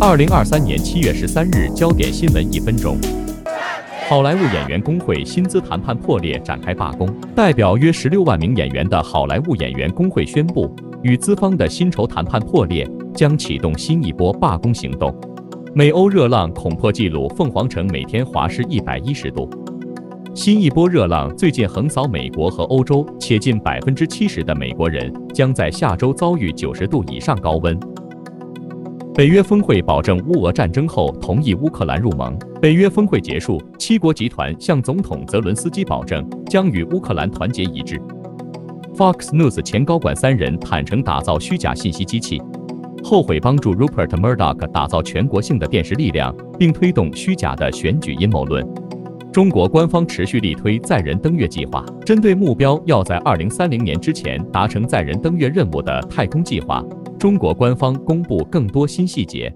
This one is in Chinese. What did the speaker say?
二零二三年七月十三日，焦点新闻一分钟。好莱坞演员工会薪资谈判破裂，展开罢工。代表约十六万名演员的好莱坞演员工会宣布，与资方的薪酬谈判破裂，将启动新一波罢工行动。美欧热浪恐破纪录，凤凰城每天华氏一百一十度。新一波热浪最近横扫美国和欧洲，且近百分之七十的美国人将在下周遭遇九十度以上高温。北约峰会保证乌俄战争后同意乌克兰入盟。北约峰会结束，七国集团向总统泽伦斯基保证将与乌克兰团结一致。Fox News 前高管三人坦承打造虚假信息机器，后悔帮助 Rupert Murdoch 打造全国性的电视力量，并推动虚假的选举阴谋论。中国官方持续力推载人登月计划，针对目标要在二零三零年之前达成载人登月任务的太空计划，中国官方公布更多新细节。